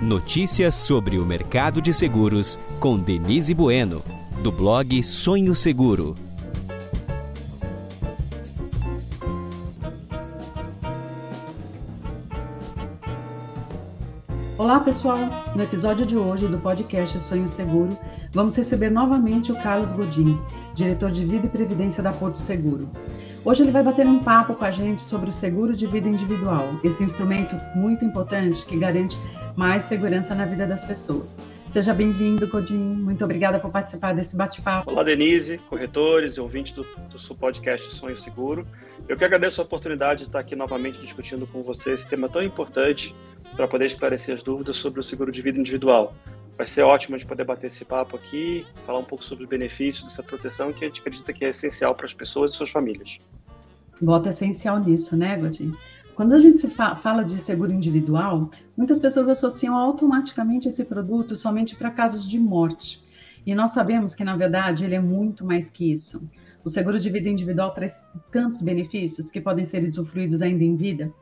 Notícias sobre o mercado de seguros com Denise Bueno, do blog Sonho Seguro. Olá, pessoal! No episódio de hoje do podcast Sonho Seguro, vamos receber novamente o Carlos Godin, diretor de Vida e Previdência da Porto Seguro. Hoje ele vai bater um papo com a gente sobre o seguro de vida individual, esse instrumento muito importante que garante mais segurança na vida das pessoas. Seja bem-vindo, Godin. Muito obrigada por participar desse bate-papo. Olá, Denise, corretores e ouvintes do, do seu podcast Sonho Seguro. Eu que agradeço a oportunidade de estar aqui novamente discutindo com você esse tema tão importante para poder esclarecer as dúvidas sobre o seguro de vida individual. Vai ser ótimo de poder bater esse papo aqui, falar um pouco sobre os benefícios dessa proteção que a gente acredita que é essencial para as pessoas e suas famílias. Bota essencial nisso, né, Godin? Quando a gente se fa fala de seguro individual, muitas pessoas associam automaticamente esse produto somente para casos de morte. E nós sabemos que, na verdade, ele é muito mais que isso. O seguro de vida individual traz tantos benefícios que podem ser usufruídos ainda em vida.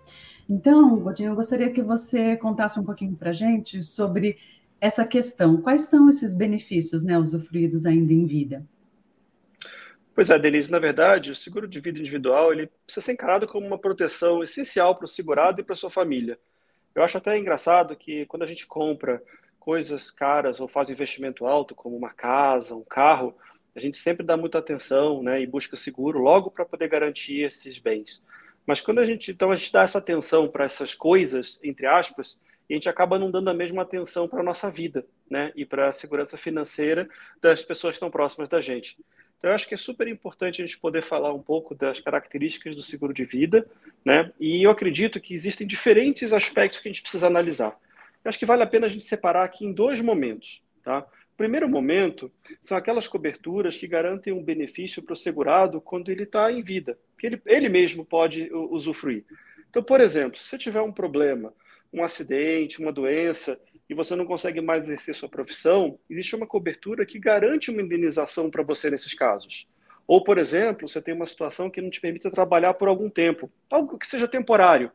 Então, Godinho, eu gostaria que você contasse um pouquinho para a gente sobre essa questão. Quais são esses benefícios né, usufruídos ainda em vida? Pois é, Denise, na verdade, o seguro de vida individual ele precisa ser encarado como uma proteção essencial para o segurado e para sua família. Eu acho até engraçado que quando a gente compra coisas caras ou faz um investimento alto, como uma casa, um carro, a gente sempre dá muita atenção né, e busca seguro logo para poder garantir esses bens. Mas quando a gente, então, a gente dá essa atenção para essas coisas, entre aspas, e a gente acaba não dando a mesma atenção para a nossa vida né, e para a segurança financeira das pessoas que estão próximas da gente. Então, eu acho que é super importante a gente poder falar um pouco das características do seguro de vida, né? E eu acredito que existem diferentes aspectos que a gente precisa analisar. Eu acho que vale a pena a gente separar aqui em dois momentos, tá? O primeiro momento são aquelas coberturas que garantem um benefício para o segurado quando ele está em vida, que ele, ele mesmo pode usufruir. Então, por exemplo, se você tiver um problema, um acidente, uma doença, e você não consegue mais exercer sua profissão, existe uma cobertura que garante uma indenização para você nesses casos. Ou, por exemplo, você tem uma situação que não te permite trabalhar por algum tempo, algo que seja temporário.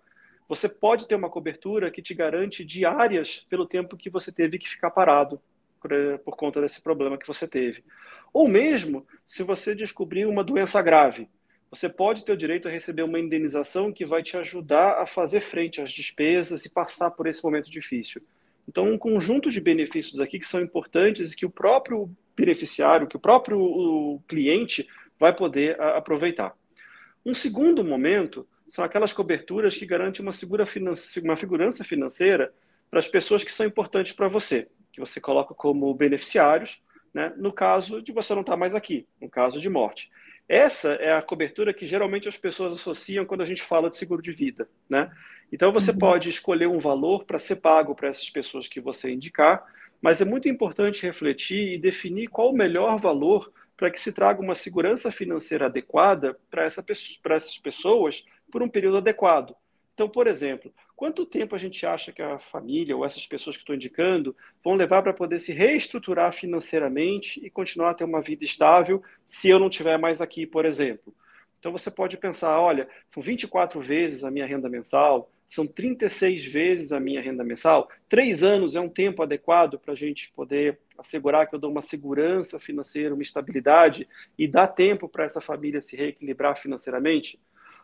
Você pode ter uma cobertura que te garante diárias pelo tempo que você teve que ficar parado por, conta desse problema que você teve. Ou mesmo se você descobrir uma doença grave, você pode ter o direito a receber uma indenização que vai te ajudar a fazer frente às despesas e passar por esse momento difícil. Então, um conjunto de benefícios aqui que são importantes e que o próprio beneficiário, que o próprio cliente vai poder aproveitar. Um segundo momento são aquelas coberturas que garantem uma, segura uma segurança financeira para as pessoas que são importantes para você, que você coloca como beneficiários, né, no caso de você não estar mais aqui, no caso de morte. Essa é a cobertura que geralmente as pessoas associam quando a gente fala de seguro de vida, né? Então você uhum. pode escolher um valor para ser pago para essas pessoas que você indicar, mas é muito importante refletir e definir qual o melhor valor para que se traga uma segurança financeira adequada para essa, essas pessoas por um período adequado. Então, por exemplo, quanto tempo a gente acha que a família ou essas pessoas que estou indicando vão levar para poder se reestruturar financeiramente e continuar a ter uma vida estável se eu não estiver mais aqui, por exemplo? Então você pode pensar, olha, são 24 vezes a minha renda mensal, são 36 vezes a minha renda mensal. Três anos é um tempo adequado para a gente poder assegurar que eu dou uma segurança financeira, uma estabilidade e dá tempo para essa família se reequilibrar financeiramente?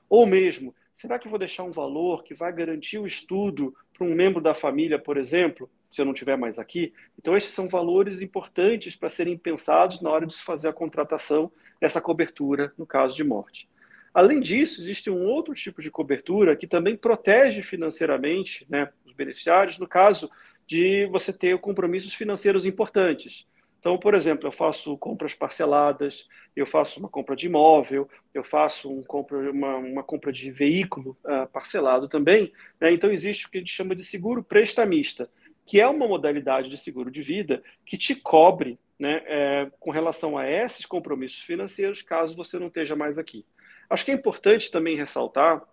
Ou mesmo, será que eu vou deixar um valor que vai garantir o estudo para um membro da família, por exemplo, se eu não estiver mais aqui? Então, esses são valores importantes para serem pensados na hora de se fazer a contratação dessa cobertura no caso de morte. Além disso, existe um outro tipo de cobertura que também protege financeiramente né, os beneficiários no caso de você ter compromissos financeiros importantes. Então, por exemplo, eu faço compras parceladas, eu faço uma compra de imóvel, eu faço um compra, uma, uma compra de veículo uh, parcelado também. Né? Então, existe o que a gente chama de seguro prestamista, que é uma modalidade de seguro de vida que te cobre né, é, com relação a esses compromissos financeiros, caso você não esteja mais aqui. Acho que é importante também ressaltar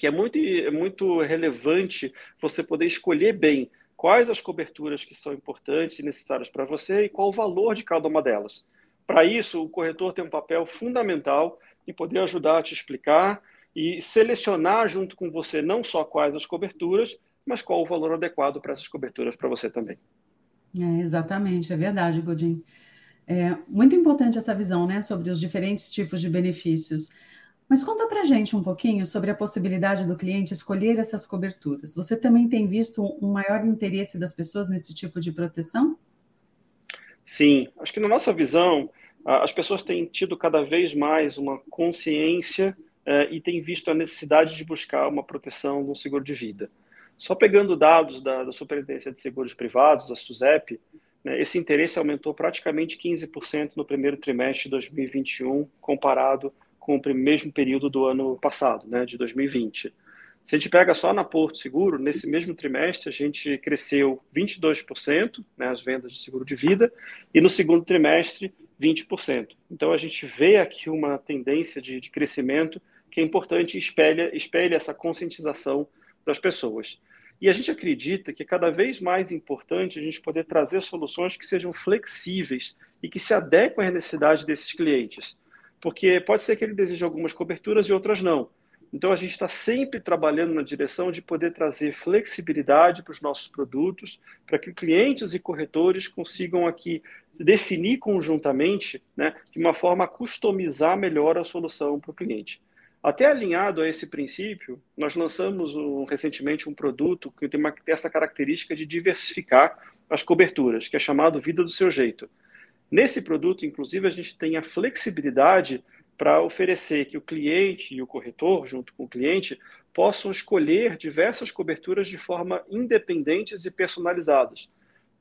que é muito, é muito relevante você poder escolher bem quais as coberturas que são importantes e necessárias para você e qual o valor de cada uma delas. Para isso, o corretor tem um papel fundamental em poder ajudar a te explicar e selecionar junto com você não só quais as coberturas, mas qual o valor adequado para essas coberturas para você também. É, exatamente, é verdade, Godin. É muito importante essa visão, né, sobre os diferentes tipos de benefícios. Mas conta para gente um pouquinho sobre a possibilidade do cliente escolher essas coberturas. Você também tem visto um maior interesse das pessoas nesse tipo de proteção? Sim, acho que na nossa visão, as pessoas têm tido cada vez mais uma consciência eh, e têm visto a necessidade de buscar uma proteção no seguro de vida. Só pegando dados da, da Superintendência de Seguros Privados, a SUSEP, né, esse interesse aumentou praticamente 15% no primeiro trimestre de 2021, comparado com o mesmo período do ano passado, né, de 2020. Se a gente pega só na Porto Seguro, nesse mesmo trimestre a gente cresceu 22%, né, as vendas de seguro de vida, e no segundo trimestre 20%. Então a gente vê aqui uma tendência de, de crescimento que é importante espelha, espelha essa conscientização das pessoas. E a gente acredita que é cada vez mais importante a gente poder trazer soluções que sejam flexíveis e que se adequem às necessidades desses clientes. Porque pode ser que ele deseje algumas coberturas e outras não. Então, a gente está sempre trabalhando na direção de poder trazer flexibilidade para os nossos produtos, para que clientes e corretores consigam aqui definir conjuntamente, né, de uma forma a customizar melhor a solução para o cliente. Até alinhado a esse princípio, nós lançamos um, recentemente um produto que tem, uma, tem essa característica de diversificar as coberturas, que é chamado Vida do Seu Jeito. Nesse produto, inclusive, a gente tem a flexibilidade para oferecer que o cliente e o corretor, junto com o cliente, possam escolher diversas coberturas de forma independentes e personalizadas.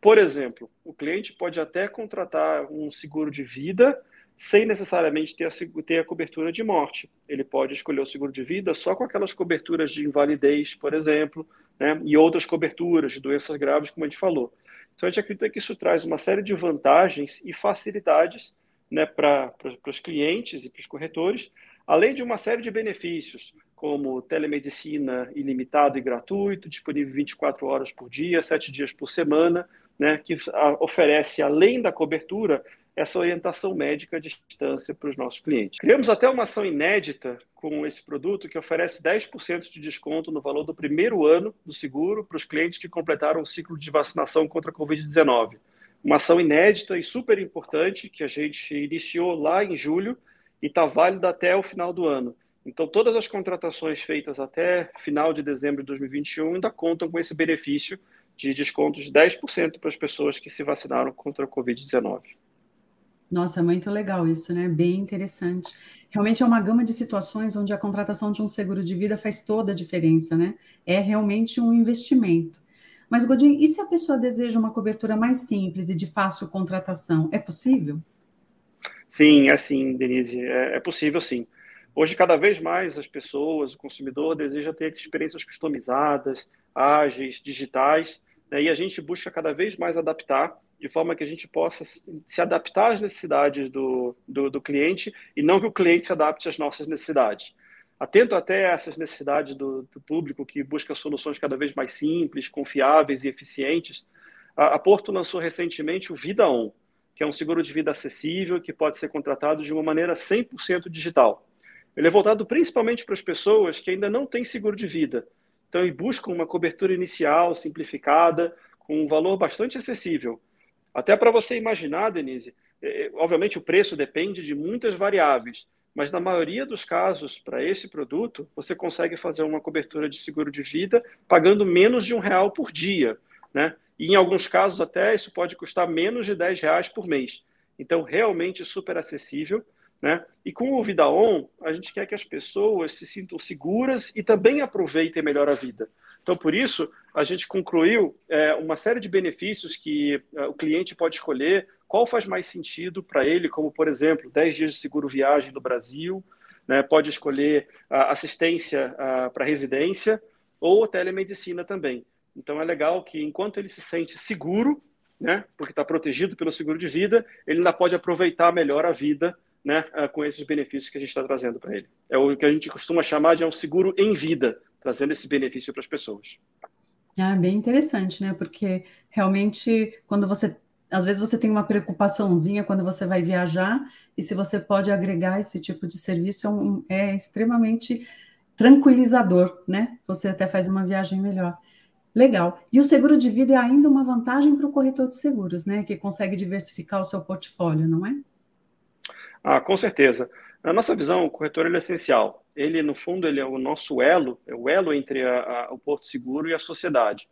Por exemplo, o cliente pode até contratar um seguro de vida sem necessariamente ter a, ter a cobertura de morte. Ele pode escolher o seguro de vida só com aquelas coberturas de invalidez, por exemplo, né, e outras coberturas de doenças graves, como a gente falou. Então, a gente acredita que isso traz uma série de vantagens e facilidades né, para os clientes e para os corretores, além de uma série de benefícios, como telemedicina ilimitado e gratuito, disponível 24 horas por dia, 7 dias por semana, né, que oferece, além da cobertura, essa orientação médica à distância para os nossos clientes. Criamos até uma ação inédita com esse produto que oferece 10% de desconto no valor do primeiro ano do seguro para os clientes que completaram o ciclo de vacinação contra a Covid-19 uma ação inédita e super importante que a gente iniciou lá em julho e está válida até o final do ano. Então, todas as contratações feitas até final de dezembro de 2021 ainda contam com esse benefício de descontos de 10% para as pessoas que se vacinaram contra a Covid-19. Nossa, muito legal isso, né? Bem interessante. Realmente é uma gama de situações onde a contratação de um seguro de vida faz toda a diferença, né? É realmente um investimento. Mas, Godin, e se a pessoa deseja uma cobertura mais simples e de fácil contratação, é possível? Sim, é sim, Denise, é, é possível sim. Hoje, cada vez mais as pessoas, o consumidor deseja ter experiências customizadas, ágeis, digitais, né? e a gente busca cada vez mais adaptar de forma que a gente possa se adaptar às necessidades do, do, do cliente e não que o cliente se adapte às nossas necessidades atento até a essas necessidades do, do, público que busca soluções cada vez mais simples, confiáveis e eficientes, a, a, Porto lançou recentemente o Vida On, que é um seguro de vida acessível que pode ser contratado de uma maneira 100% digital. Ele é voltado principalmente para as pessoas que ainda não têm seguro de vida, então e buscam uma cobertura inicial simplificada, com um valor bastante acessível. Até para você imaginar, Denise, é, é, obviamente o preço depende de muitas variáveis, mas na maioria dos casos, para esse produto, você consegue fazer uma cobertura de seguro de vida pagando menos de um real por dia, né? E em alguns casos até isso pode custar menos de 10 reais por mês. Então, realmente super acessível. Né? E com o Vida On, a gente quer que as pessoas se sintam seguras e também aproveitem melhor a vida. Então, por isso, a gente concluiu é, uma série de benefícios que é, o cliente pode escolher qual faz mais sentido para ele, como, por exemplo, 10 dias de seguro viagem no Brasil, né, pode escolher assistência para residência ou telemedicina também. Então, é legal que, enquanto ele se sente seguro, né, porque está protegido pelo seguro de vida, ele ainda pode aproveitar melhor a vida né, com esses benefícios que a gente está trazendo para ele. É o que a gente costuma chamar de um seguro em vida, trazendo esse benefício para as pessoas. Ah, bem interessante, né? Porque realmente, quando você às vezes você tem uma preocupaçãozinha quando você vai viajar, e se você pode agregar esse tipo de serviço, é, um, é extremamente tranquilizador, né? Você até faz uma viagem melhor. Legal. E o seguro de vida é ainda uma vantagem para o corretor de seguros, né? Que consegue diversificar o seu portfólio, não é? Ah, com certeza. Na nossa visão, o corretor é essencial. Ele, no fundo, ele é o nosso elo, é o elo entre a, a, o Porto Seguro e a sociedade.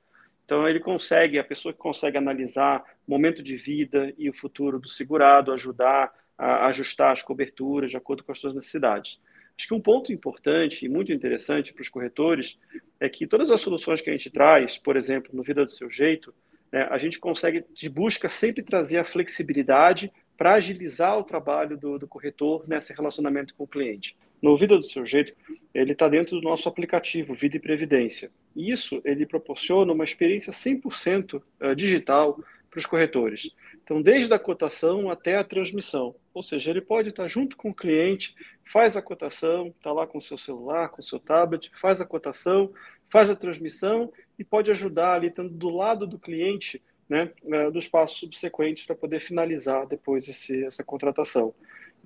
Então, ele consegue, a pessoa que consegue analisar o momento de vida e o futuro do segurado, ajudar a ajustar as coberturas de acordo com as suas necessidades. Acho que um ponto importante e muito interessante para os corretores é que todas as soluções que a gente traz, por exemplo, no Vida do Seu Jeito, né, a gente consegue, de busca sempre trazer a flexibilidade para agilizar o trabalho do, do, corretor nesse relacionamento com o cliente. No Vida do Seu Jeito, ele está dentro do nosso aplicativo Vida e Previdência. E isso ele proporciona uma experiência 100% eh, digital para os corretores. Então, desde a cotação até a transmissão. Ou seja, ele pode estar junto com o cliente, faz a cotação, está lá com o seu celular, com o seu tablet, faz a cotação, faz a transmissão e pode ajudar ali, estando do lado do cliente, né, eh, dos passos subsequentes para poder finalizar depois esse, essa contratação.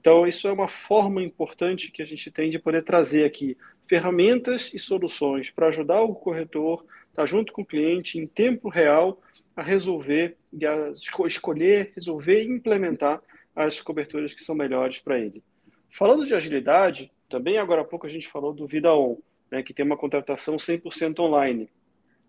Então, isso é uma forma importante que a gente tem de poder trazer aqui ferramentas e soluções para ajudar o corretor, estar tá junto com o cliente em tempo real a resolver, a escolher, resolver e implementar as coberturas que são melhores para ele. Falando de agilidade, também agora há pouco a gente falou do Vida On, né, que tem uma contratação 100% online.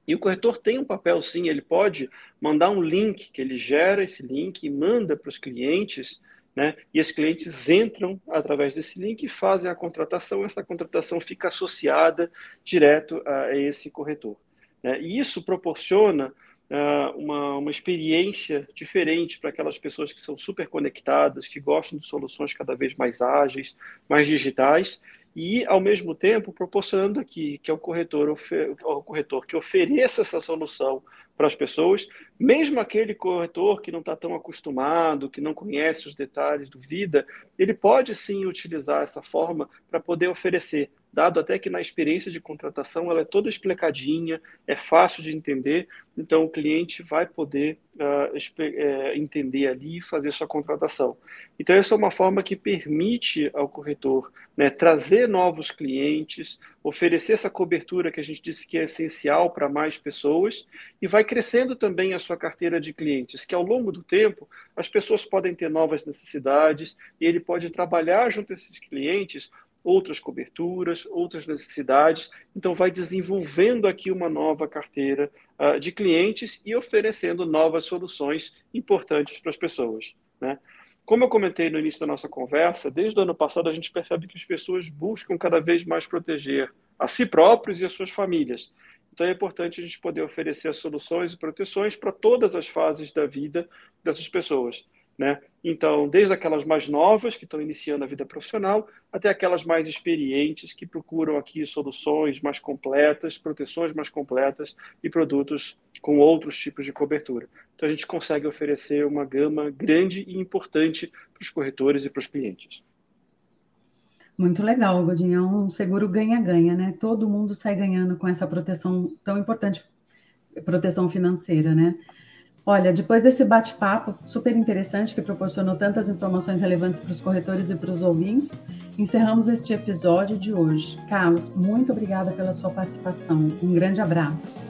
E o corretor tem um papel, sim, ele pode mandar um link, que ele gera esse link e manda para os clientes, né, e os clientes entram através desse link e fazem a contratação, essa contratação fica associada direto a esse corretor. Né, e isso proporciona uh, uma, uma experiência diferente para aquelas pessoas que são super conectadas, que gostam de soluções cada vez mais ágeis, mais digitais, e, ao mesmo tempo, proporcionando aqui que é o corretor, o corretor que ofereça essa solução para as pessoas, mesmo aquele corretor que não está tão acostumado, que não conhece os detalhes do vida, ele pode sim utilizar essa forma para poder oferecer dado até que na experiência de contratação ela é toda explicadinha, é fácil de entender, então o cliente vai poder uh, entender ali e fazer sua contratação. Então essa é uma forma que permite ao corretor né, trazer novos clientes, oferecer essa cobertura que a gente disse que é essencial para mais pessoas e vai crescendo também a sua carteira de clientes, que ao longo do tempo as pessoas podem ter novas necessidades e ele pode trabalhar junto a esses clientes outras coberturas, outras necessidades. Então, vai desenvolvendo aqui uma nova carteira uh, de clientes e oferecendo novas soluções importantes para as pessoas. Né? Como eu comentei no início da nossa conversa, desde o ano passado a gente percebe que as pessoas buscam cada vez mais proteger a si próprios e as suas famílias. Então é importante a gente poder oferecer soluções e proteções para todas as fases da vida dessas pessoas. Né? Então, desde aquelas mais novas, que estão iniciando a vida profissional, até aquelas mais experientes, que procuram aqui soluções mais completas, proteções mais completas e produtos com outros tipos de cobertura. Então, a gente consegue oferecer uma gama grande e importante para os corretores e para os clientes. Muito legal, Godinho. É um seguro ganha-ganha, né? Todo mundo sai ganhando com essa proteção tão importante, proteção financeira, né? Olha, depois desse bate-papo super interessante que proporcionou tantas informações relevantes para os corretores e para os ouvintes, encerramos este episódio de hoje. Carlos, muito obrigada pela sua participação. Um grande abraço.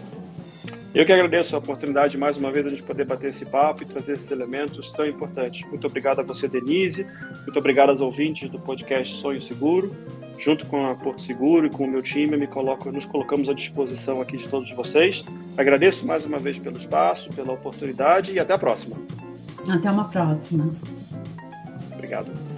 Eu que agradeço a oportunidade mais uma vez de a gente poder bater esse papo e trazer esses elementos tão importantes. Muito obrigado a você, Denise. Muito obrigado aos ouvintes do podcast Sonho Seguro junto com a Porto Seguro e com o meu time, me coloco, nos colocamos à disposição aqui de todos vocês. Agradeço mais uma vez pelo espaço, pela oportunidade e até a próxima. Até uma próxima. Obrigado.